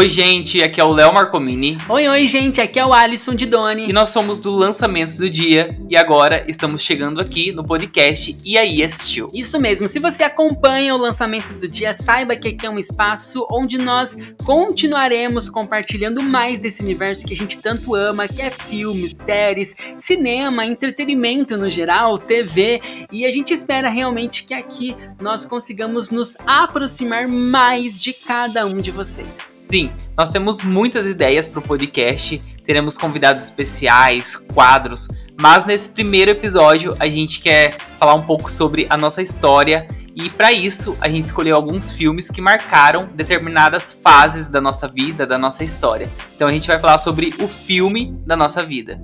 Oi, gente, aqui é o Léo Marcomini. Oi, oi, gente, aqui é o Alisson de Doni. E nós somos do Lançamentos do Dia e agora estamos chegando aqui no podcast E aí assistiu. Isso mesmo, se você acompanha o Lançamentos do Dia, saiba que aqui é um espaço onde nós continuaremos compartilhando mais desse universo que a gente tanto ama, que é filmes, séries, cinema, entretenimento no geral, TV, e a gente espera realmente que aqui nós consigamos nos aproximar mais de cada um de vocês. Sim, Nós temos muitas ideias para o podcast, teremos convidados especiais, quadros, mas nesse primeiro episódio a gente quer falar um pouco sobre a nossa história e para isso a gente escolheu alguns filmes que marcaram determinadas fases da nossa vida, da nossa história. Então a gente vai falar sobre o filme da nossa vida.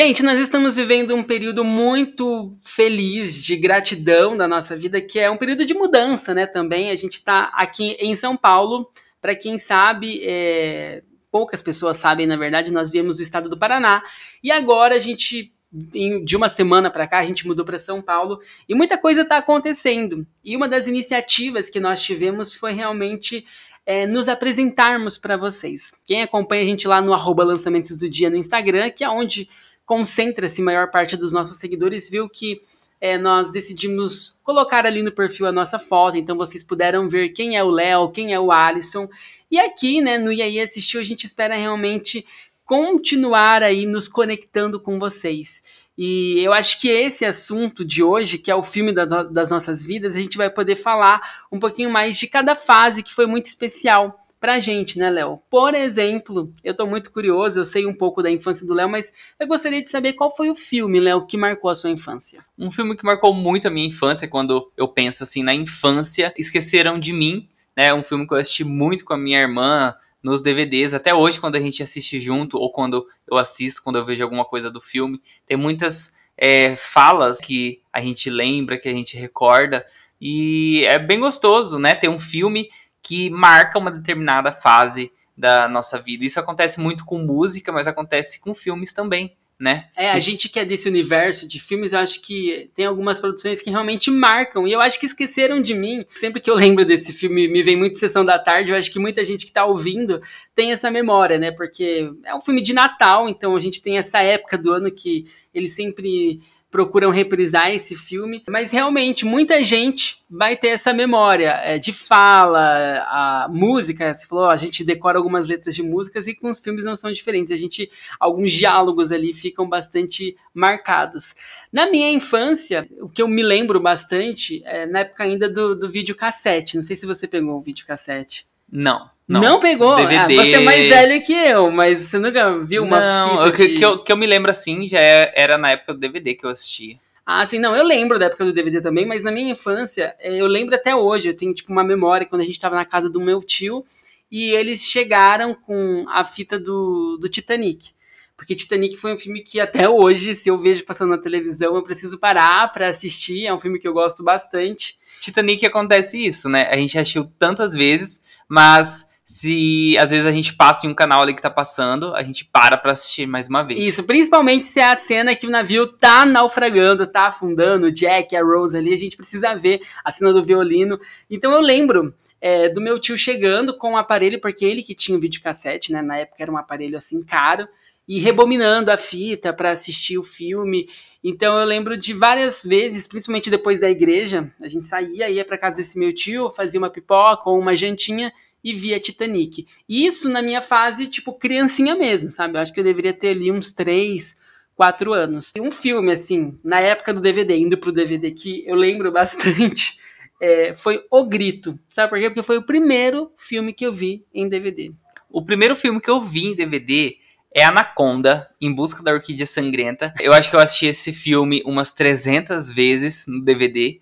Gente, nós estamos vivendo um período muito feliz de gratidão da nossa vida, que é um período de mudança, né? Também a gente está aqui em São Paulo. Para quem sabe, é... poucas pessoas sabem, na verdade, nós viemos do estado do Paraná e agora a gente de uma semana para cá a gente mudou para São Paulo e muita coisa está acontecendo. E uma das iniciativas que nós tivemos foi realmente é, nos apresentarmos para vocês. Quem acompanha a gente lá no lançamentos do dia no Instagram, que é onde concentra-se maior parte dos nossos seguidores, viu que é, nós decidimos colocar ali no perfil a nossa foto, então vocês puderam ver quem é o Léo, quem é o Alisson. E aqui, né, no IAI Assistiu, a gente espera realmente continuar aí nos conectando com vocês. E eu acho que esse assunto de hoje, que é o filme da, das nossas vidas, a gente vai poder falar um pouquinho mais de cada fase que foi muito especial pra gente, né, Léo? Por exemplo, eu tô muito curioso, eu sei um pouco da infância do Léo, mas eu gostaria de saber qual foi o filme, Léo, que marcou a sua infância. Um filme que marcou muito a minha infância, quando eu penso assim na infância, Esqueceram de Mim, né? Um filme que eu assisti muito com a minha irmã nos DVDs, até hoje quando a gente assiste junto ou quando eu assisto, quando eu vejo alguma coisa do filme, tem muitas é, falas que a gente lembra, que a gente recorda, e é bem gostoso, né? Ter um filme que marca uma determinada fase da nossa vida. Isso acontece muito com música, mas acontece com filmes também. Né? É, a gente que é desse universo de filmes, eu acho que tem algumas produções que realmente marcam. E eu acho que esqueceram de mim. Sempre que eu lembro desse filme, me vem muito Sessão da Tarde. Eu acho que muita gente que tá ouvindo tem essa memória, né? Porque é um filme de Natal, então a gente tem essa época do ano que ele sempre procuram reprisar esse filme, mas realmente muita gente vai ter essa memória é, de fala, a música, você falou, a gente decora algumas letras de músicas e com os filmes não são diferentes, a gente, alguns diálogos ali ficam bastante marcados. Na minha infância, o que eu me lembro bastante é na época ainda do, do videocassete, não sei se você pegou o videocassete. Não. Não, não pegou? DVD. Ah, você é mais velho que eu, mas você nunca viu uma não, fita de... que, eu, que eu me lembro assim, já é, era na época do DVD que eu assistia. Ah, sim, não, eu lembro da época do DVD também, mas na minha infância, é, eu lembro até hoje, eu tenho tipo uma memória quando a gente estava na casa do meu tio e eles chegaram com a fita do, do Titanic. Porque Titanic foi um filme que até hoje, se eu vejo passando na televisão, eu preciso parar para assistir, é um filme que eu gosto bastante. Titanic acontece isso, né? A gente assistiu tantas vezes, mas se às vezes a gente passa em um canal ali que tá passando, a gente para pra assistir mais uma vez. Isso, principalmente se é a cena que o navio tá naufragando, tá afundando, o Jack a Rose ali, a gente precisa ver a cena do violino. Então eu lembro é, do meu tio chegando com o um aparelho, porque ele que tinha o videocassete, né? Na época era um aparelho assim caro, e rebominando a fita para assistir o filme. Então eu lembro de várias vezes, principalmente depois da igreja, a gente saía, ia para casa desse meu tio, fazia uma pipoca ou uma jantinha e via Titanic. Isso na minha fase, tipo, criancinha mesmo, sabe? Eu acho que eu deveria ter ali uns 3, 4 anos. E um filme, assim, na época do DVD, indo pro DVD, que eu lembro bastante, é, foi O Grito. Sabe por quê? Porque foi o primeiro filme que eu vi em DVD. O primeiro filme que eu vi em DVD é Anaconda, Em Busca da Orquídea Sangrenta. Eu acho que eu assisti esse filme umas 300 vezes no DVD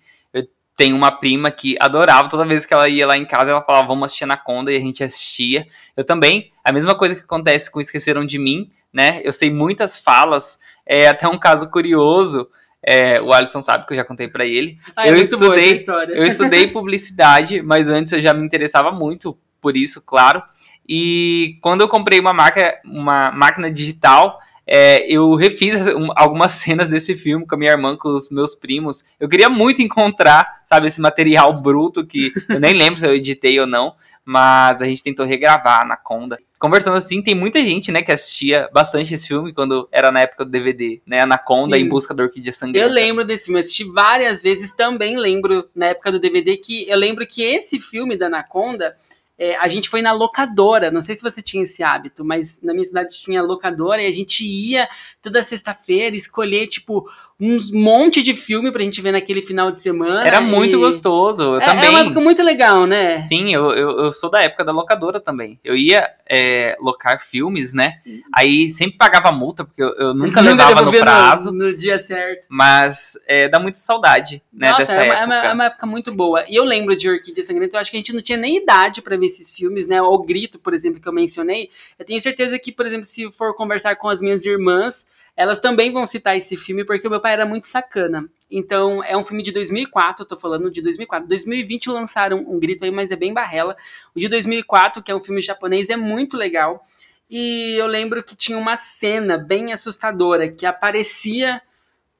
tem uma prima que adorava, toda vez que ela ia lá em casa, ela falava, vamos assistir Anaconda, e a gente assistia. Eu também, a mesma coisa que acontece com Esqueceram de Mim, né? Eu sei muitas falas, é até um caso curioso, é, o Alisson sabe que eu já contei para ele. Ah, é eu estudei, eu estudei publicidade, mas antes eu já me interessava muito por isso, claro. E quando eu comprei uma, marca, uma máquina digital, é, eu refiz algumas cenas desse filme com a minha irmã, com os meus primos. Eu queria muito encontrar, sabe, esse material bruto que eu nem lembro se eu editei ou não, mas a gente tentou regravar na Conda. Conversando assim, tem muita gente, né, que assistia bastante esse filme quando era na época do DVD, né, Anaconda, Sim. Em Busca da Orquídea Sangrenta. Eu lembro desse filme, assisti várias vezes, também lembro, na época do DVD, que eu lembro que esse filme da Anaconda, é, a gente foi na locadora. Não sei se você tinha esse hábito, mas na minha cidade tinha locadora e a gente ia toda sexta-feira escolher, tipo, uns monte de filme pra gente ver naquele final de semana. Era muito gostoso. Eu é, também. É uma época muito legal, né? Sim, eu, eu, eu sou da época da locadora também. Eu ia é, locar filmes, né? Aí sempre pagava multa, porque eu, eu nunca levava no prazo. No, no, dia certo. Mas é, dá muita saudade, né? Nossa, dessa é uma, época. É uma, época muito boa. E eu lembro de Orquídea Sangrenta, eu acho que a gente não tinha nem idade para ver esses filmes, né? O Grito, por exemplo, que eu mencionei. Eu tenho certeza que, por exemplo, se for conversar com as minhas irmãs elas também vão citar esse filme porque o meu pai era muito sacana. Então, é um filme de 2004, eu tô falando de 2004. 2020 lançaram um grito aí, mas é bem barrela. O de 2004, que é um filme japonês, é muito legal. E eu lembro que tinha uma cena bem assustadora que aparecia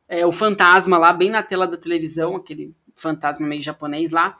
é, o fantasma lá bem na tela da televisão, aquele fantasma meio japonês lá.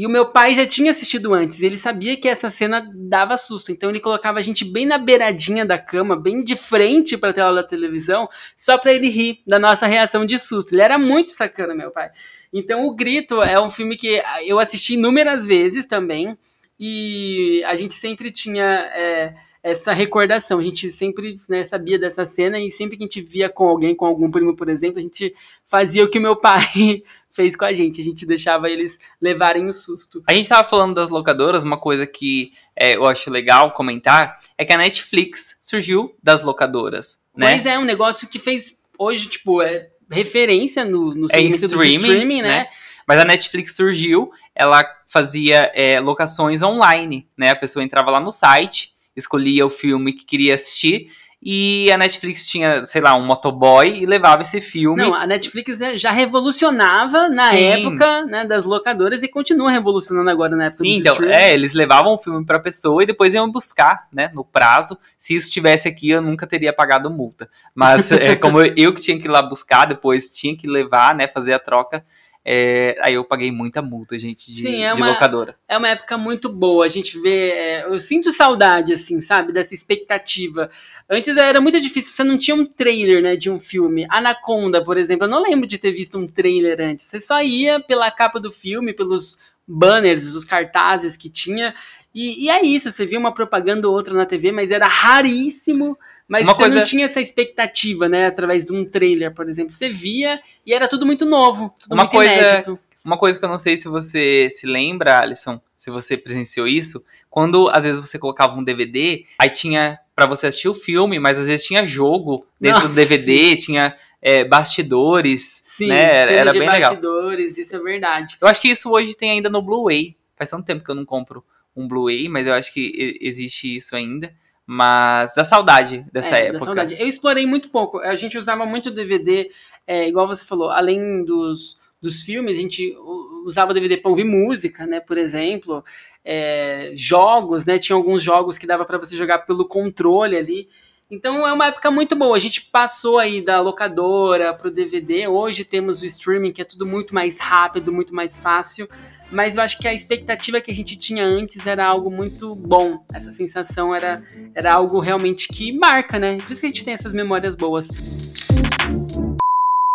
E o meu pai já tinha assistido antes, ele sabia que essa cena dava susto, então ele colocava a gente bem na beiradinha da cama, bem de frente para a tela da televisão, só para ele rir da nossa reação de susto. Ele era muito sacana, meu pai. Então, O Grito é um filme que eu assisti inúmeras vezes também, e a gente sempre tinha é, essa recordação. A gente sempre né, sabia dessa cena e sempre que a gente via com alguém, com algum primo, por exemplo, a gente fazia o que meu pai fez com a gente. A gente deixava eles levarem o susto. A gente estava falando das locadoras, uma coisa que é, eu acho legal comentar é que a Netflix surgiu das locadoras. Né? Pois é, um negócio que fez hoje, tipo, é referência no, no é streaming, streaming né? né? Mas a Netflix surgiu, ela fazia é, locações online, né? A pessoa entrava lá no site, escolhia o filme que queria assistir e a Netflix tinha, sei lá, um motoboy e levava esse filme. Não, a Netflix já revolucionava na Sim. época né, das locadoras e continua revolucionando agora na época Sim, então, é, eles levavam o filme pra pessoa e depois iam buscar, né, no prazo. Se isso estivesse aqui, eu nunca teria pagado multa. Mas é, como eu que tinha que ir lá buscar, depois tinha que levar, né, fazer a troca, é, aí eu paguei muita multa, gente, de, Sim, é de uma, locadora. É uma época muito boa. A gente vê. É, eu sinto saudade, assim, sabe? Dessa expectativa. Antes era muito difícil, você não tinha um trailer, né, de um filme. Anaconda, por exemplo, eu não lembro de ter visto um trailer antes. Você só ia pela capa do filme, pelos banners, os cartazes que tinha. E, e é isso, você via uma propaganda ou outra na TV, mas era raríssimo mas uma você coisa... não tinha essa expectativa, né? Através de um trailer, por exemplo. Você via e era tudo muito novo, tudo uma muito coisa, inédito. Uma coisa que eu não sei se você se lembra, Alisson, se você presenciou isso, quando às vezes você colocava um DVD, aí tinha para você assistir o filme, mas às vezes tinha jogo dentro Nossa, do DVD, sim. tinha é, bastidores, sim, né? Era bem legal. bastidores, isso é verdade. Eu acho que isso hoje tem ainda no Blu-ray. Faz tanto tempo que eu não compro um Blu-ray, mas eu acho que existe isso ainda. Mas da saudade dessa é, época. Da saudade. Eu explorei muito pouco. A gente usava muito DVD, é, igual você falou, além dos, dos filmes, a gente usava DVD para ouvir música, né? Por exemplo, é, jogos, né? Tinha alguns jogos que dava para você jogar pelo controle ali. Então é uma época muito boa. A gente passou aí da locadora pro DVD. Hoje temos o streaming, que é tudo muito mais rápido, muito mais fácil mas eu acho que a expectativa que a gente tinha antes era algo muito bom. Essa sensação era, era algo realmente que marca, né? Por isso que a gente tem essas memórias boas.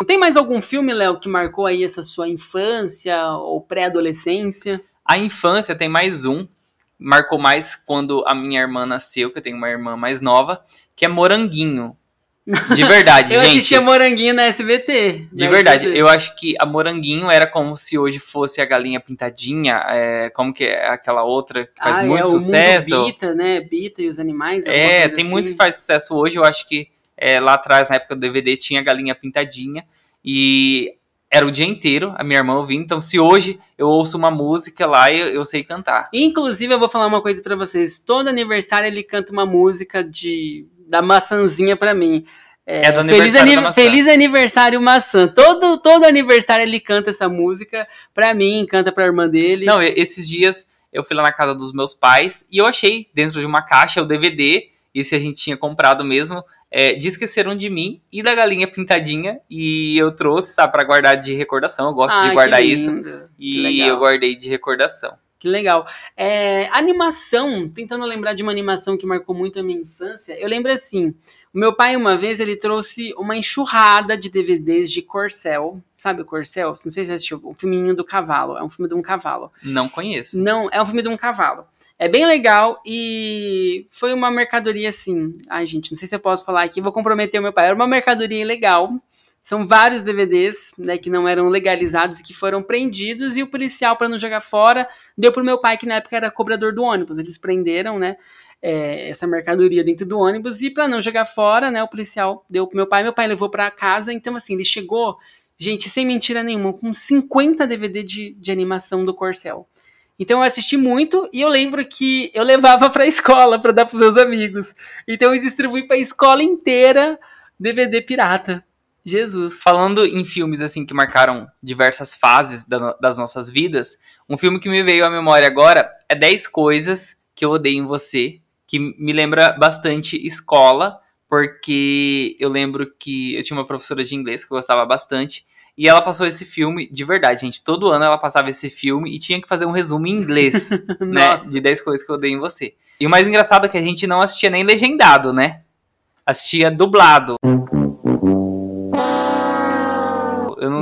Tem mais algum filme, Léo, que marcou aí essa sua infância ou pré-adolescência? A infância tem mais um. Marcou mais quando a minha irmã nasceu, que eu tenho uma irmã mais nova, que é Moranguinho. De verdade, eu gente. Eu assistia Moranguinho na SBT. De na verdade, SBT. eu acho que a Moranguinho era como se hoje fosse a Galinha Pintadinha, é, como que é aquela outra que faz ah, muito é, sucesso. Bita, né? Bita e os animais. É, tem assim. muitos que faz sucesso hoje. Eu acho que é, lá atrás, na época do DVD, tinha Galinha Pintadinha. E era o dia inteiro a minha irmã ouvindo. Então, se hoje eu ouço uma música lá, eu, eu sei cantar. Inclusive, eu vou falar uma coisa para vocês. Todo aniversário ele canta uma música de da maçãzinha para mim. É, é do aniversário feliz, maçã. feliz aniversário maçã. Todo, todo aniversário ele canta essa música pra mim, canta pra irmã dele. Não, esses dias eu fui lá na casa dos meus pais e eu achei dentro de uma caixa o DVD, esse a gente tinha comprado mesmo, é, de Esqueceram de Mim e da Galinha Pintadinha. E eu trouxe, sabe, para guardar de recordação. Eu gosto Ah, de guardar que isso. E eu guardei de recordação. Que legal. É, animação, tentando lembrar de uma animação que marcou muito a minha infância, eu lembro assim, o meu pai uma vez ele trouxe uma enxurrada de DVDs de Corcel, sabe o Corcel? Não sei se você assistiu, o filminho do cavalo, é um filme de um cavalo. Não conheço. Não, é um filme de um cavalo. É bem legal e foi uma mercadoria assim. Ai, gente, não sei se eu posso falar aqui, vou comprometer o meu pai. Era uma mercadoria legal. São vários DVDs, né, que não eram legalizados e que foram prendidos e o policial para não jogar fora deu pro meu pai que na época era cobrador do ônibus. Eles prenderam, né, é, essa mercadoria dentro do ônibus e para não jogar fora, né, o policial deu pro meu pai. Meu pai levou para casa. Então assim, ele chegou, gente, sem mentira nenhuma, com 50 DVD de, de animação do Corcel. Então eu assisti muito e eu lembro que eu levava pra escola pra dar pros meus amigos. Então eu distribuí pra escola inteira DVD pirata. Jesus. Falando em filmes assim que marcaram diversas fases da- das nossas vidas, um filme que me veio à memória agora é 10 coisas que eu odeio em você, que me lembra bastante escola, porque eu lembro que eu tinha uma professora de inglês que eu gostava bastante, e ela passou esse filme, de verdade, gente, todo ano ela passava esse filme e tinha que fazer um resumo em inglês, né, de 10 coisas que eu odeio em você. E o mais engraçado é que a gente não assistia nem legendado, né? Assistia dublado.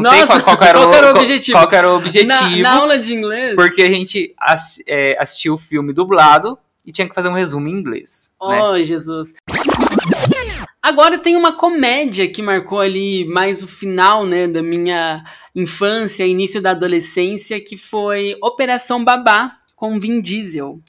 Não sei Nossa, qual, qual era, qual era o objetivo? qual era o objetivo, Na, na aula de inglês. porque a gente ass- é, assistiu o filme dublado e tinha que fazer um resumo em inglês. né? Oh, Jesus. Agora tem uma comédia que marcou ali mais o final, né, da minha infância, início da adolescência, que foi Operação Babá com Vin Diesel.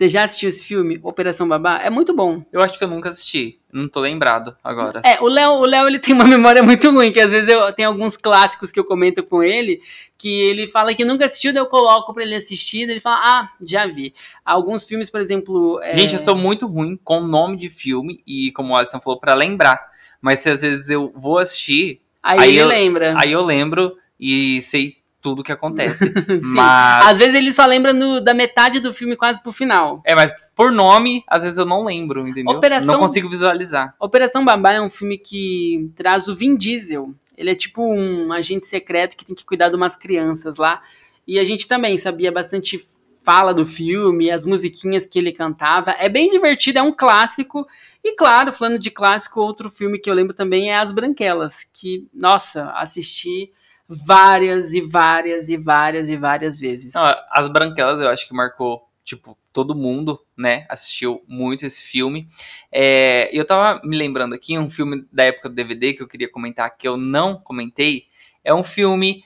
Você já assistiu esse filme, Operação Babá? É muito bom. Eu acho que eu nunca assisti, não tô lembrado agora. É, o Léo, o Léo ele tem uma memória muito ruim, que às vezes eu tenho alguns clássicos que eu comento com ele, que ele fala que nunca assistiu, daí eu coloco pra ele assistir, daí ele fala, ah, já vi. Alguns filmes, por exemplo... é, Gente, eu sou muito ruim com nome de filme e, como o Alisson falou, pra lembrar. Mas se às vezes eu vou assistir, Aí, aí ele eu- lembra. aí eu lembro e sei tudo que acontece. Mas. Às vezes ele só lembra no- da metade do filme quase pro final. É, mas por nome, às vezes eu não lembro, entendeu? Operação- Não consigo visualizar. Operação Babá é um filme que traz o Vin Diesel. Ele é tipo um agente secreto que tem que cuidar de umas crianças lá. E a gente também sabia bastante fala do filme, as musiquinhas que ele cantava. É bem divertido, é um clássico. E claro, falando de clássico, outro filme que eu lembro também é As Branquelas, que, nossa, assisti várias e várias e várias e várias vezes. Não, As Branquelas eu acho que marcou, tipo, todo mundo, né? Assistiu muito esse filme. É, eu tava me lembrando aqui, um filme da época do DVD que eu queria comentar, que eu não comentei. É um filme.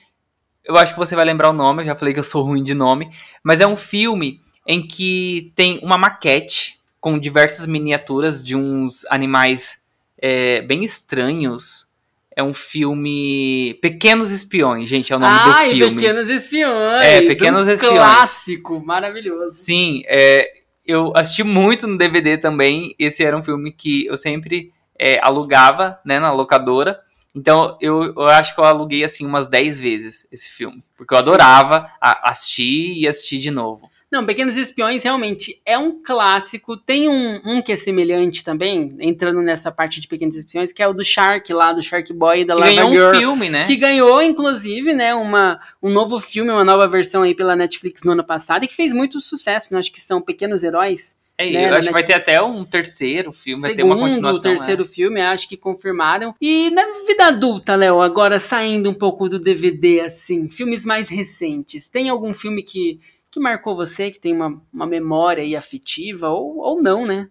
Eu acho que você vai lembrar o nome, eu já falei que eu sou ruim de nome. Mas é um filme em que tem uma maquete com diversas miniaturas de uns animais é, bem estranhos. É um filme. Pequenos Espiões, gente, é o nome Ai, do filme. Pequenos Espiões. É, Pequenos um Espiões. Clássico, maravilhoso. Sim, é, eu assisti muito no DVD também. Esse era um filme que eu sempre é, alugava, né, na locadora. Então eu, eu acho que eu aluguei assim umas 10 vezes esse filme. Porque eu Sim. adorava assistir e assistir de novo. Não, Pequenos Espiões realmente é um clássico. Tem um, um que é semelhante também, entrando nessa parte de Pequenos Espiões, que é o do Shark lá, do Shark Boy da Que Lava ganhou Girl. um filme, né? Que ganhou, inclusive, né, uma, um novo filme, uma nova versão aí pela Netflix no ano passado, e que fez muito sucesso, né? Acho que são Pequenos Heróis. É, né, eu acho que vai ter até um terceiro filme, vai ter uma Segundo, continuação. terceiro né? filme, acho que confirmaram. E na vida adulta, Léo, agora saindo um pouco do DVD, assim, filmes mais recentes, tem algum filme que, que marcou você, que tem uma, uma memória aí afetiva, ou, ou não, né?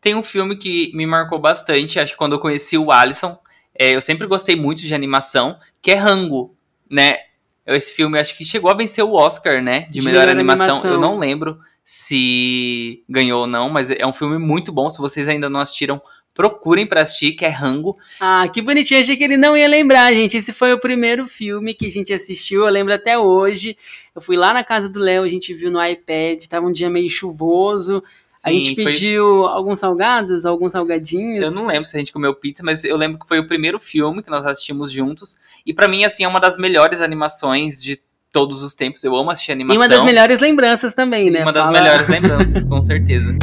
Tem um filme que me marcou bastante, acho que quando eu conheci o Alisson, é, eu sempre gostei muito de animação, que é Rango, né? Esse filme acho que chegou a vencer o Oscar, né? De, De melhor, melhor animação. animação. Eu não lembro se ganhou ou não, mas é um filme muito bom. Se vocês ainda não assistiram, procurem pra assistir, que é Rango. Ah, que bonitinho, achei que ele não ia lembrar, gente. Esse foi o primeiro filme que a gente assistiu, eu lembro até hoje. Eu fui lá na casa do Léo, a gente viu no iPad, tava um dia meio chuvoso. a Sim, gente foi- pediu alguns salgados, alguns salgadinhos. Eu não lembro se a gente comeu pizza, mas eu lembro que foi o primeiro filme que nós assistimos juntos. E pra mim, assim, é uma das melhores animações de todos os tempos. Eu amo assistir E animação. uma das melhores lembranças também, né? Uma das Fala- melhores lembranças, com certeza.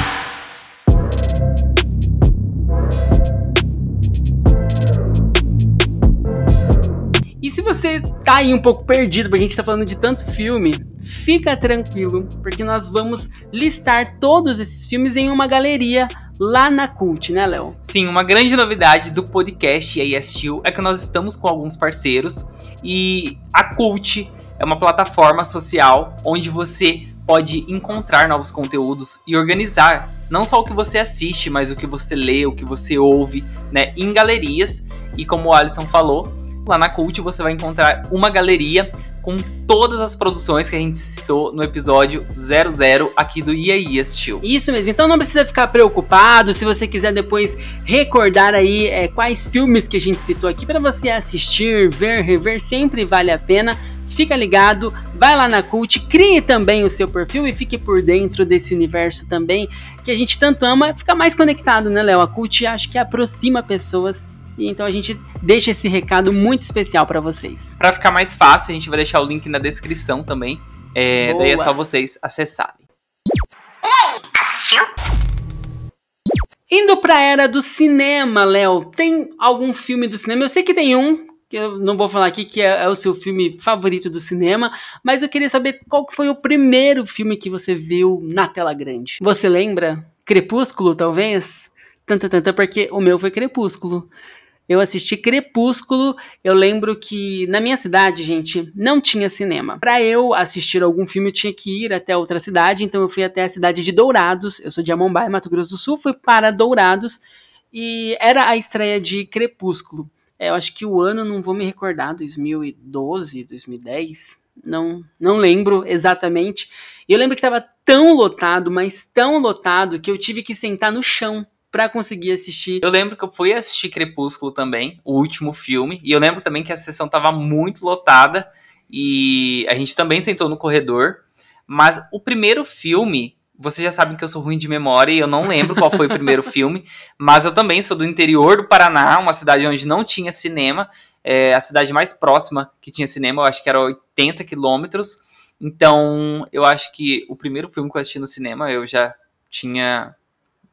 Se você tá aí um pouco perdido, porque a gente tá falando de tanto filme, fica tranquilo, porque nós vamos listar todos esses filmes em uma galeria lá na Cult, né, Léo? Sim, uma grande novidade do podcast assistiu é que nós estamos com alguns parceiros e a Cult é uma plataforma social onde você pode encontrar novos conteúdos e organizar não só o que você assiste, mas o que você lê, o que você ouve, né, em galerias. E como o Alisson falou, lá na Cult você vai encontrar uma galeria com todas as produções que a gente citou no episódio 00 aqui do IAI Assistiu. Isso mesmo, então não precisa ficar preocupado se você quiser depois recordar aí é, quais filmes que a gente citou aqui para você assistir, ver, rever, sempre vale a pena. Fica ligado, vai lá na Cult, crie também o seu perfil e fique por dentro desse universo também que a gente tanto ama, fica mais conectado, né, Léo? A Cult acho que aproxima pessoas e então a gente deixa esse recado muito especial para vocês. Para ficar mais fácil, a gente vai deixar o link na descrição também. É, daí é só vocês acessarem. E? Indo pra era do cinema, Léo, tem algum filme do cinema? Eu sei que tem um, que eu não vou falar aqui que é, é, o seu filme favorito do cinema, mas eu queria saber qual que foi o primeiro filme que você viu na tela grande. Você lembra? Crepúsculo, talvez? Tanta, tanta, porque o meu foi Crepúsculo eu assisti Crepúsculo. Eu lembro que na minha cidade, gente, não tinha cinema. Para eu assistir algum filme, eu tinha que ir até outra cidade. Então eu fui até a cidade de Dourados. Eu sou de Amombai, Mato Grosso do Sul. Fui para Dourados e era a estreia de Crepúsculo. É, eu acho que o ano não vou me recordar, 2012, 2010. Não, não lembro exatamente. Eu lembro que estava tão lotado, mas tão lotado que eu tive que sentar no chão para conseguir assistir. Eu lembro que eu fui assistir Crepúsculo também, o último filme, e eu lembro também que a sessão tava muito lotada e a gente também sentou no corredor. Mas o primeiro filme, vocês já sabem que eu sou ruim de memória e eu não lembro qual foi o primeiro filme, mas eu também sou do interior do Paraná, uma cidade onde não tinha cinema. É a cidade mais próxima que tinha cinema, eu acho que era 80 quilômetros. Então, eu acho que o primeiro filme que eu assisti no cinema, eu já tinha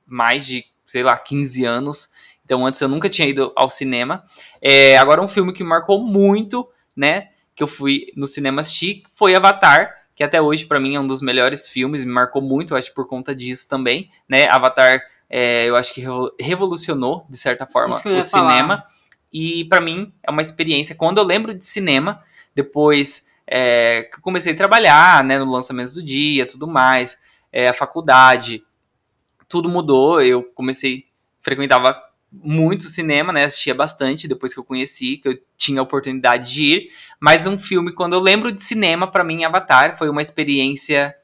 mais de sei lá, 15 anos. Então antes eu nunca tinha ido ao cinema. É, agora um filme que marcou muito, né? Que eu fui no cinema assistir foi Avatar, que até hoje para mim é um dos melhores filmes, me marcou muito, eu acho por conta disso também, né? Avatar, é, eu acho que revolucionou de certa forma o cinema. Falar. E para mim é uma experiência. Quando eu lembro de cinema, depois é, que eu comecei a trabalhar, né, no lançamento do dia, tudo mais, é, a faculdade, tudo mudou. Eu comecei, frequentava muito cinema, né? Assistia bastante depois que eu conheci, que eu tinha a oportunidade de ir. Mas um filme, quando eu lembro de cinema, para mim, Avatar foi uma experiência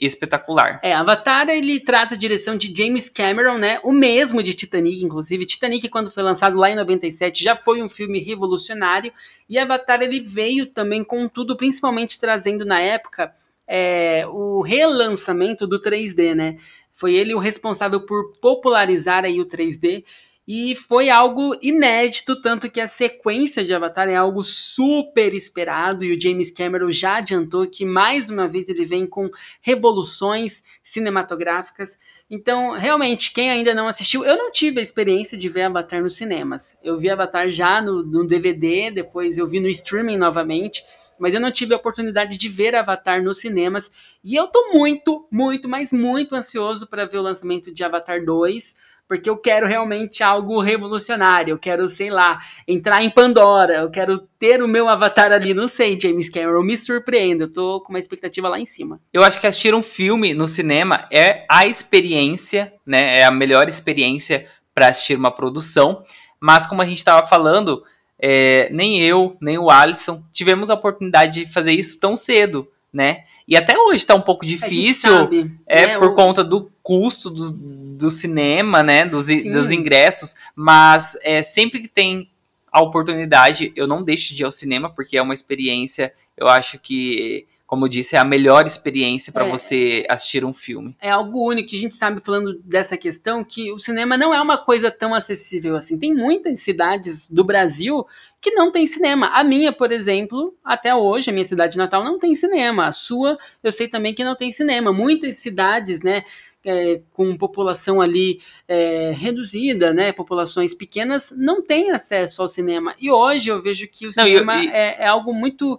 espetacular. É, Avatar ele traz a direção de James Cameron, né? O mesmo de Titanic, inclusive. Titanic, quando foi lançado lá em 97, já foi um filme revolucionário. E Avatar ele veio também com tudo, principalmente trazendo na época é, o relançamento do 3D, né? Foi ele o responsável por popularizar aí o 3D e foi algo inédito, tanto que a sequência de Avatar é algo super esperado e o James Cameron já adiantou que mais uma vez ele vem com revoluções cinematográficas. Então, realmente, quem ainda não assistiu, eu não tive a experiência de ver Avatar nos cinemas. Eu vi Avatar já no, no DVD, depois eu vi no streaming novamente mas eu não tive a oportunidade de ver Avatar nos cinemas. E eu tô muito, muito, mas muito ansioso para ver o lançamento de Avatar 2, porque eu quero realmente algo revolucionário. Eu quero, sei lá, entrar em Pandora. Eu quero ter o meu avatar ali. Não sei, James Cameron, me surpreenda. Eu tô com uma expectativa lá em cima. Eu acho que assistir um filme no cinema é a experiência, né? É a melhor experiência para assistir uma produção. Mas como a gente estava falando, é, nem eu, nem o Alisson tivemos a oportunidade de fazer isso tão cedo, né? E até hoje está um pouco difícil, sabe, é né? por o... conta do custo do, do cinema, né? Dos, dos ingressos, mas é, sempre que tem a oportunidade, eu não deixo de ir ao cinema, porque é uma experiência, eu acho que como eu disse, é a melhor experiência para É. você assistir um filme. É algo único. A gente sabe, falando dessa questão, que o cinema não é uma coisa tão acessível assim. Tem muitas cidades do Brasil que não tem cinema. A minha, por exemplo, até hoje, a minha cidade natal não tem cinema. A sua, eu sei também que não tem cinema. Muitas cidades, né, é, com população ali é, reduzida, né, populações pequenas, não têm acesso ao cinema. E hoje eu vejo que o Não, cinema e- é, é algo muito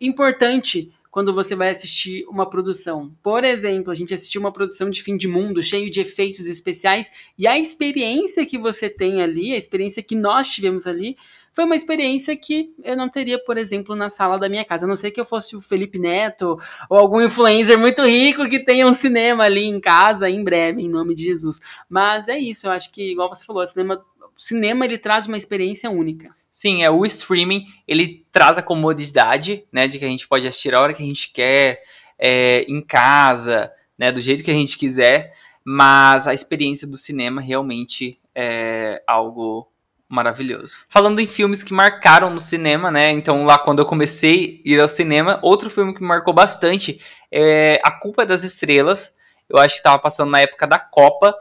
importante quando você vai assistir uma produção. Por exemplo, a gente assistiu uma produção de fim de mundo cheio de efeitos especiais e a experiência que você tem ali, a experiência que nós tivemos ali, foi uma experiência que eu não teria, por exemplo, na sala da minha casa. A não ser que eu fosse o Felipe Neto ou algum influencer muito rico que tenha um cinema ali em casa em breve, em nome de Jesus. Mas é isso, eu acho que, igual você falou, o cinema, cinema ele traz uma experiência única. Sim, é o streaming, ele traz a comodidade, né, de que a gente pode assistir a hora que a gente quer, é, em casa, né, do jeito que a gente quiser, mas a experiência do cinema realmente é algo maravilhoso. Falando em filmes que marcaram no cinema, né, então lá quando eu comecei a ir ao cinema, outro filme que me marcou bastante é A Culpa é das Estrelas, eu acho que estava passando na época da Copa,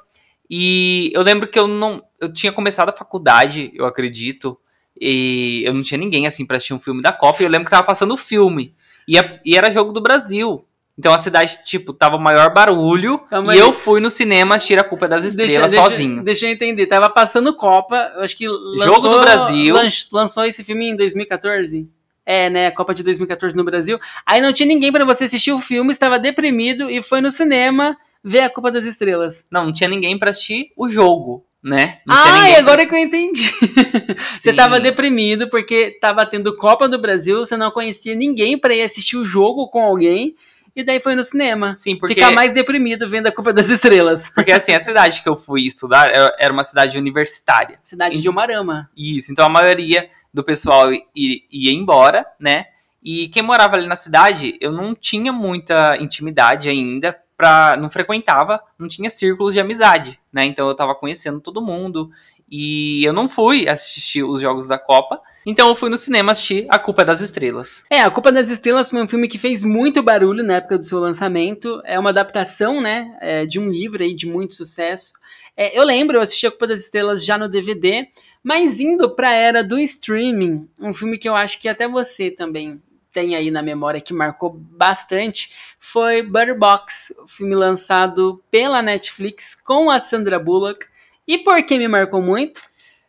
e eu lembro que eu não, eu tinha começado a faculdade, eu acredito, e eu não tinha ninguém assim pra assistir um filme da Copa. E eu lembro que tava passando o filme. E, a- e era jogo do Brasil. Então a cidade, tipo, tava maior barulho. Calma e aí. eu fui no cinema assistir a Culpa das Estrelas sozinho. Deixa, eu entender. Tava passando Copa, eu acho que lançou, do Brasil. lan- lançou esse filme em 2014. É, né? Copa de 2014 no Brasil. Aí não tinha ninguém pra você assistir o filme, estava deprimido e foi no cinema ver a Copa das Estrelas. Não, não tinha ninguém pra assistir o jogo, né? Não Ah, e agora que eu entendi. Você tava deprimido porque tava tendo Copa do Brasil, você não conhecia ninguém pra ir assistir o jogo com alguém, e daí foi no cinema. Sim, porque, Ficar mais deprimido vendo a Copa das Estrelas. porque assim, a cidade que eu fui estudar era era uma cidade universitária. Cidade de Umarama. Isso, então a maioria do pessoal ia embora, né? E quem morava ali na cidade, eu não tinha muita intimidade ainda, pra, não frequentava, não tinha círculos de amizade, né? Então eu tava conhecendo todo mundo e eu não fui assistir os jogos da Copa, então eu fui no cinema assistir A Culpa é das Estrelas. É, A Culpa das Estrelas foi um filme que fez muito barulho na época do seu lançamento. É uma adaptação, né, é, de um livro aí de muito sucesso. É, eu lembro, eu assisti A Culpa das Estrelas já no DVD, mas indo pra era do streaming, um filme que eu acho que até você também tem aí na memória que marcou bastante, foi Butter Box, o filme lançado pela Netflix com a Sandra Bullock. E por que me marcou muito?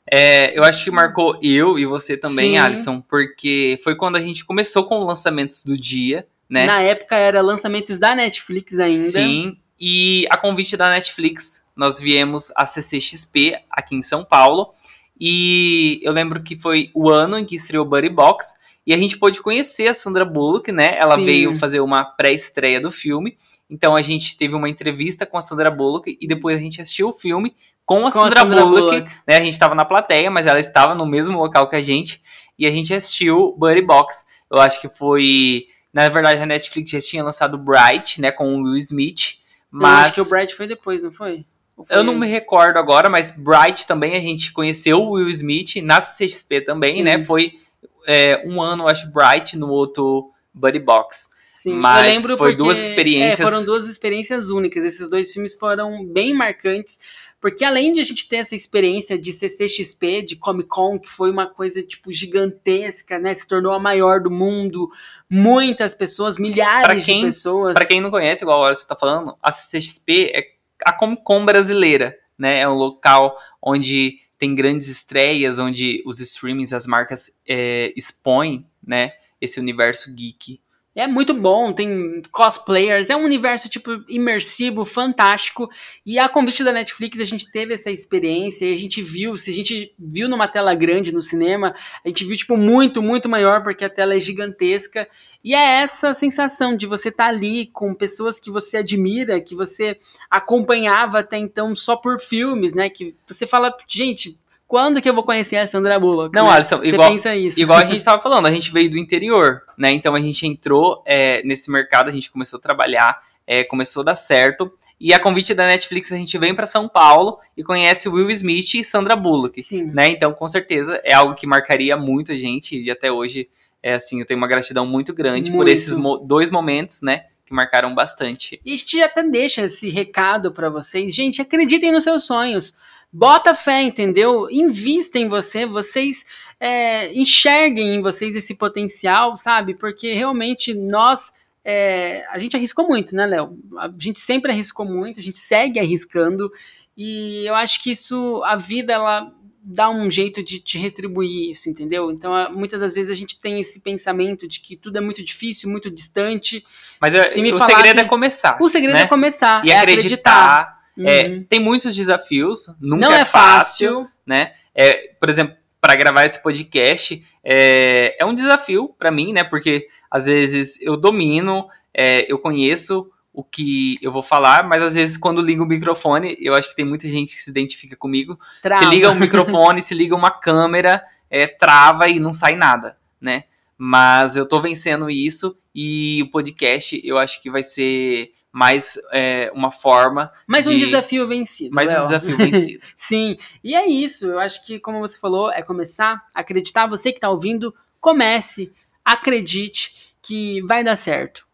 É, eu acho que marcou eu e você também, Sim. Alisson, porque foi quando a gente começou com os lançamentos do dia, né? Na época era lançamentos da Netflix ainda. Sim, e a convite da Netflix, nós viemos a CCXP aqui em São Paulo. E eu lembro que foi o ano em que estreou Buddy Box. E a gente pôde conhecer a Sandra Bullock, né? Ela Sim. veio fazer uma pré-estreia do filme. Então a gente teve uma entrevista com a Sandra Bullock e depois a gente assistiu o filme com a, Com a Sandra, Sandra Bullock, Bullock. né? A gente estava na plateia, mas ela estava no mesmo local que a gente. E a gente assistiu Buddy Box. Eu acho que foi. Na verdade, a Netflix já tinha lançado Bright, né? Com o Will Smith. Eu Mas acho que o Bright foi depois, não foi? Eu não me recordo agora, mas Bright também a gente conheceu o Will Smith na CXP também, Sim. né? Foi é, um ano, acho, Bright no outro Buddy Box. Sim, mas eu lembro foi porque, duas experiências- é, foram duas experiências únicas. Esses dois filmes foram bem marcantes, porque além de a gente ter essa experiência de CCXP, de Comic Con, que foi uma coisa tipo gigantesca, né? Se tornou a maior do mundo, muitas pessoas, milhares quem- de pessoas. Pra quem não conhece, igual a você tá falando, a CCXP é a Comic Con brasileira, né? É um local onde tem grandes estreias, onde os streamings, as marcas é, expõem, né? Esse universo geek. É muito bom, tem cosplayers, é um universo tipo imersivo, fantástico. E a convite da Netflix a gente teve essa experiência e a gente viu, se a gente viu numa tela grande no cinema, a gente viu tipo muito, muito maior porque a tela é gigantesca. E é essa sensação de você estar ali com pessoas que você admira, que você acompanhava até então só por filmes, né? Que você fala, gente, quando que eu vou conhecer a Sandra Bullock? Não, né? Alisson, você igual- pensa isso. Igual a gente tava falando, a gente veio do interior, né? Então a gente entrou é, nesse mercado, a gente começou a trabalhar, é, começou a dar certo. E a convite da Netflix, a gente vem para São Paulo e conhece Will Smith e Sandra Bullock. Sim. Né? Então, com certeza, é algo que marcaria muito a gente e até hoje é assim, eu tenho uma gratidão muito grande Muito. por esses mo- dois momentos, né, que marcaram bastante. E a gente até deixa esse recado pra vocês. Gente, acreditem nos seus sonhos. Bota fé, entendeu? Invista em você, vocês é, enxerguem em vocês esse potencial, sabe? Porque realmente nós. é, a gente arriscou muito, né, Léo? A gente sempre arriscou muito, a gente segue arriscando. E eu acho que isso, a vida, ela dá um jeito de te retribuir isso, entendeu? Então, muitas das vezes a gente tem esse pensamento de que tudo é muito difícil, muito distante. Mas eu- Se me o falasse- segredo é começar. O segredo né? é começar, E é acreditar. É, Uhum. tem muitos desafios, nunca Não é, é fácil, fácil. né? É, por exemplo, para gravar esse podcast é, é um desafio para mim, né? Porque às vezes eu domino, é, eu conheço o que eu vou falar, mas às vezes quando ligo o microfone, eu acho que tem muita gente que se identifica comigo. Trava. Se liga o microfone, se liga uma câmera, é, trava e não sai nada, né? Mas eu tô vencendo isso e o podcast eu acho que vai ser mais é, uma forma, Mais um de- desafio vencido. mais um Léo. desafio vencido. Sim, e é isso. Eu acho que, como você falou, é começar a acreditar. Você que está ouvindo, comece, acredite que vai dar certo.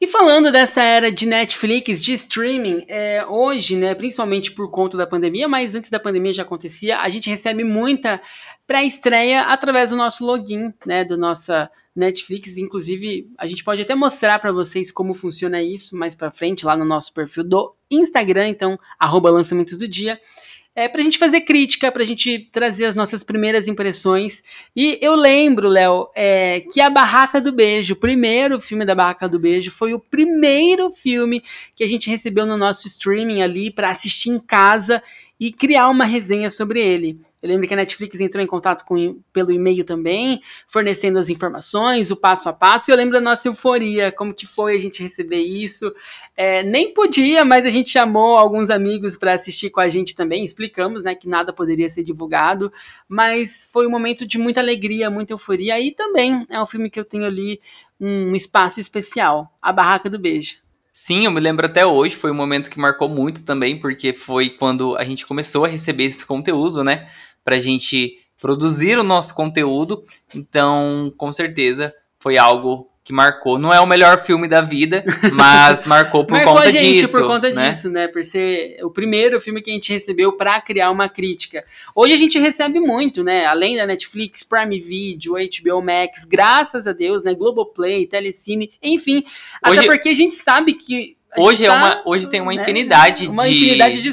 E falando dessa era de Netflix, de streaming, é, hoje, né, principalmente por conta da pandemia, mas antes da pandemia já acontecia, a gente recebe muita pré-estreia através do nosso login, né, do nossa Netflix. Inclusive, a gente pode até mostrar para vocês como funciona isso mais para frente lá no nosso perfil do Instagram, então arroba lançamentos do dia. É, pra gente fazer crítica, pra gente trazer as nossas primeiras impressões. E eu lembro, Léo, é, que a Barraca do Beijo, o primeiro filme da Barraca do Beijo, foi o primeiro filme que a gente recebeu no nosso streaming ali pra assistir em casa e criar uma resenha sobre ele. Eu lembro que a Netflix entrou em contato com, pelo e-mail também, fornecendo as informações, o passo a passo. E eu lembro da nossa euforia, como que foi a gente receber isso. É, nem podia, mas a gente chamou alguns amigos para assistir com a gente também. Explicamos, né, que nada poderia ser divulgado, mas foi um momento de muita alegria, muita euforia. E também é um filme que eu tenho ali um espaço especial, A Barraca do Beijo. Sim, eu me lembro até hoje, foi um momento que marcou muito também, porque foi quando a gente começou a receber esse conteúdo, né? Pra gente produzir o nosso conteúdo. Então, com certeza, foi algo que marcou. Não é o melhor filme da vida, mas marcou por Marcou conta a gente disso. por conta né? disso, né? Por ser o primeiro filme que a gente recebeu para criar uma crítica. Hoje a gente recebe muito, né? Além da Netflix, Prime Video, HBO Max, graças a Deus, né? Globoplay, Telecine, enfim. Hoje- até porque a gente sabe que. Hoje, é tá, uma, hoje tem uma né, infinidade Uma de, infinidade de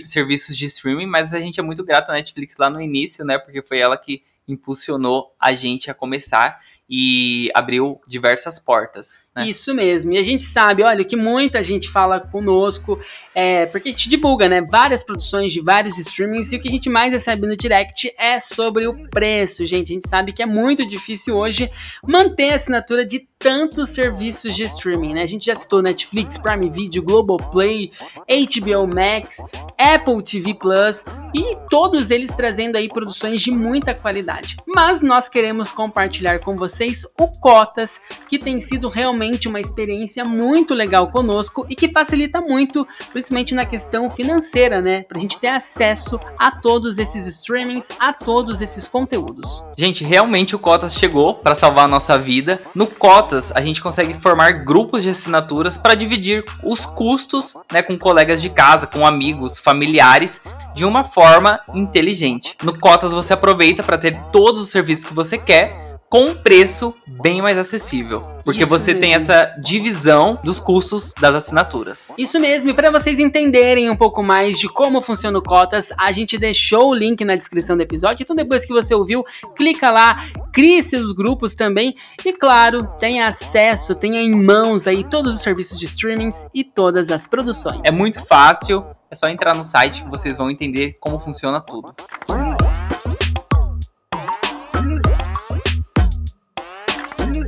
de serviços de streaming, mas a gente é muito grato à Netflix lá no início, né? Porque foi ela que impulsionou a gente a começar e abriu diversas portas. Né? Isso mesmo. E a gente sabe, olha, que muita gente fala conosco, é, porque a gente divulga, né, várias produções de vários streamings e o que a gente mais recebe no direct é sobre o preço, gente. A gente sabe que é muito difícil hoje manter a assinatura de tantos serviços de streaming, né? A gente já citou Netflix, Prime Video, Globoplay, HBO Max, Apple TV Plus e todos eles trazendo aí produções de muita qualidade. Mas nós queremos compartilhar com vocês o Cotas, que tem sido realmente uma experiência muito legal conosco e que facilita muito, principalmente na questão financeira, né? Pra gente ter acesso a todos esses streamings, a todos esses conteúdos. Gente, realmente o Cotas chegou para salvar a nossa vida. No Cotas, a gente consegue formar grupos de assinaturas para dividir os custos né, com colegas de casa, com amigos, familiares, de uma forma inteligente. No Cotas, você aproveita para ter todos os serviços que você quer com um preço bem mais acessível. Porque Isso você tem mesmo. essa divisão dos custos das assinaturas. Isso mesmo, e para vocês entenderem um pouco mais de como funciona o Cotas, a gente deixou o link na descrição do episódio. Então, depois que você ouviu, clica lá, crie seus grupos também. E claro, tenha acesso, tenha em mãos aí todos os serviços de streamings e todas as produções. É muito fácil, é só entrar no site que vocês vão entender como funciona tudo.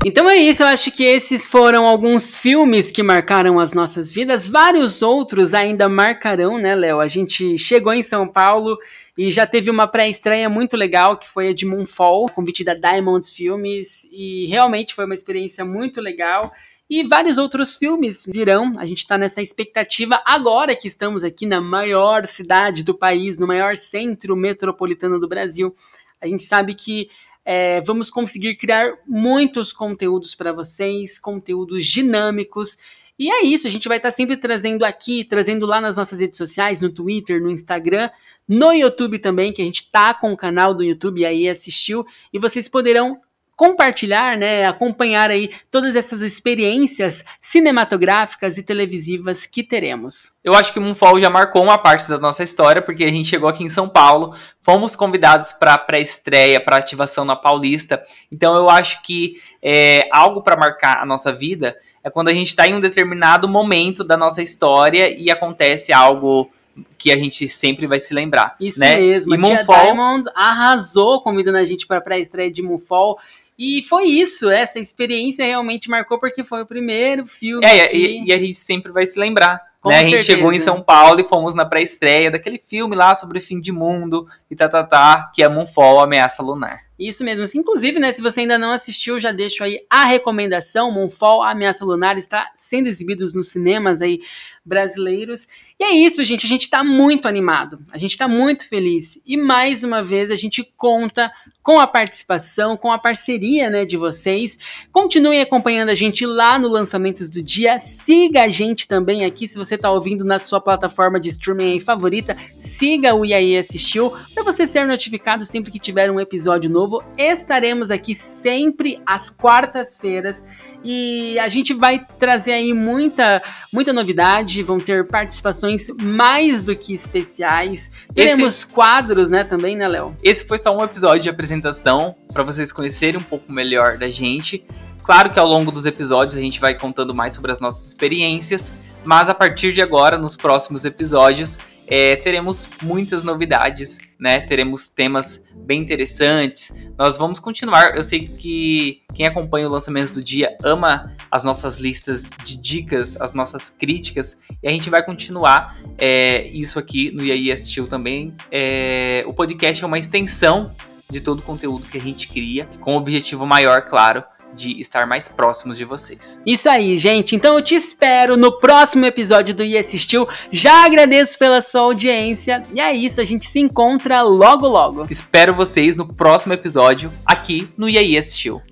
Então é isso, eu acho que esses foram alguns filmes que marcaram as nossas vidas. Vários outros ainda marcarão, né, Léo? A gente chegou em São Paulo e já teve uma pré-estreia muito legal, que foi a de Moonfall, convite da Diamonds Filmes, e realmente foi uma experiência muito legal. E vários outros filmes virão. A gente está nessa expectativa agora que estamos aqui na maior cidade do país, no maior centro metropolitano do Brasil. A gente sabe que É, vamos conseguir criar muitos conteúdos para vocês, conteúdos dinâmicos. E é isso, a gente vai estar tá sempre trazendo aqui, trazendo lá nas nossas redes sociais, no Twitter, no Instagram, no YouTube também, que a gente tá com o canal do YouTube aí assistiu, e vocês poderão compartilhar, né, acompanhar aí todas essas experiências cinematográficas e televisivas que teremos. Eu acho que Moonfall já marcou uma parte da nossa história, porque a gente chegou aqui em São Paulo, fomos convidados para pré-estreia, para ativação na Paulista, então eu acho que é algo para marcar a nossa vida é quando a gente está em um determinado momento da nossa história e acontece algo que a gente sempre vai se lembrar. Isso né? mesmo. E a Moonfall... Diamond arrasou convidando a gente para a pré-estreia de Moonfall. E foi isso, essa experiência realmente marcou porque foi o primeiro filme. É, que... e, e, a gente sempre vai se lembrar. né? A gente chegou em São Paulo e fomos na pré-estreia daquele filme lá sobre o fim de mundo e tá, tá, tá, que é Moonfall, Ameaça Lunar. Isso mesmo. Inclusive, né, se você ainda não assistiu, já deixo aí a recomendação. Moonfall, Ameaça Lunar está sendo exibidos nos cinemas aí brasileiros. E é isso, gente. A gente está muito animado. A gente está muito feliz. E mais uma vez a gente conta com a participação, com a parceria né, de vocês. Continuem acompanhando a gente lá no Lançamentos do Dia. Siga a gente também aqui, se você está ouvindo na sua plataforma de streaming favorita. Siga o IAE Assistiu para você ser notificado sempre que tiver um episódio novo. Estaremos aqui sempre às quartas-feiras e a gente vai trazer aí muita, muita novidade. Vão ter participações mais do que especiais. Teremos Esse... quadros, né, também, né, Léo? Esse foi só um episódio de apresentação para vocês conhecerem um pouco melhor da gente. Claro que ao longo dos episódios a gente vai contando mais sobre as nossas experiências, mas a partir de agora, nos próximos episódios, é, teremos muitas novidades, né? Teremos temas bem interessantes. Nós vamos continuar. Eu sei que quem acompanha o lançamento do dia ama as nossas listas de dicas, as nossas críticas, e a gente vai continuar é, isso aqui no IAI Assistiu também. É, o podcast é uma extensão de todo o conteúdo que a gente cria, com o objetivo maior, claro, de estar mais próximos de vocês. Isso aí, gente. Então eu te espero no próximo episódio do IE Assistiu. Já agradeço pela sua audiência. E é isso, a gente se encontra logo logo. Espero vocês no próximo episódio aqui no IE Assistiu.